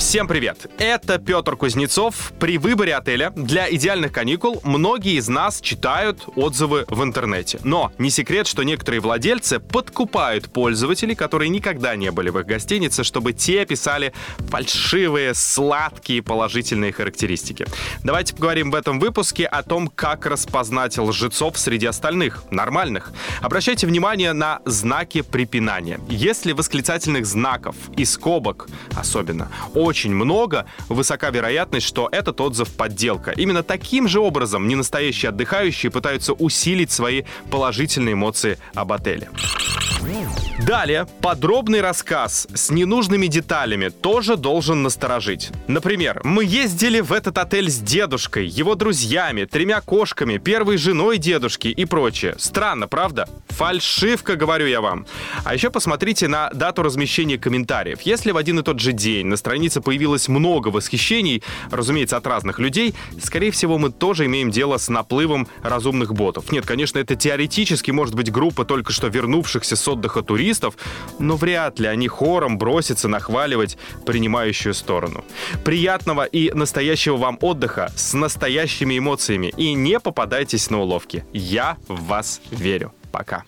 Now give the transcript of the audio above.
Всем привет! Это Петр Кузнецов. При выборе отеля для идеальных каникул многие из нас читают отзывы в интернете. Но не секрет, что некоторые владельцы подкупают пользователей, которые никогда не были в их гостинице, чтобы те писали фальшивые, сладкие положительные характеристики. Давайте поговорим в этом выпуске о том, как распознать лжецов среди остальных, нормальных. Обращайте внимание на знаки препинания. Если восклицательных знаков и скобок особенно очень много, высока вероятность, что этот отзыв подделка. Именно таким же образом ненастоящие отдыхающие пытаются усилить свои положительные эмоции об отеле. Далее, подробный рассказ с ненужными деталями тоже должен насторожить. Например, мы ездили в этот отель с дедушкой, его друзьями, тремя кошками, первой женой дедушки и прочее. Странно, правда? Фальшивка, говорю я вам. А еще посмотрите на дату размещения комментариев. Если в один и тот же день на странице появилось много восхищений, разумеется, от разных людей, скорее всего, мы тоже имеем дело с наплывом разумных ботов. Нет, конечно, это теоретически может быть группа только что вернувшихся с отдыха туристов, но вряд ли они хором бросятся нахваливать принимающую сторону. Приятного и настоящего вам отдыха с настоящими эмоциями и не попадайтесь на уловки. Я в вас верю. Пока.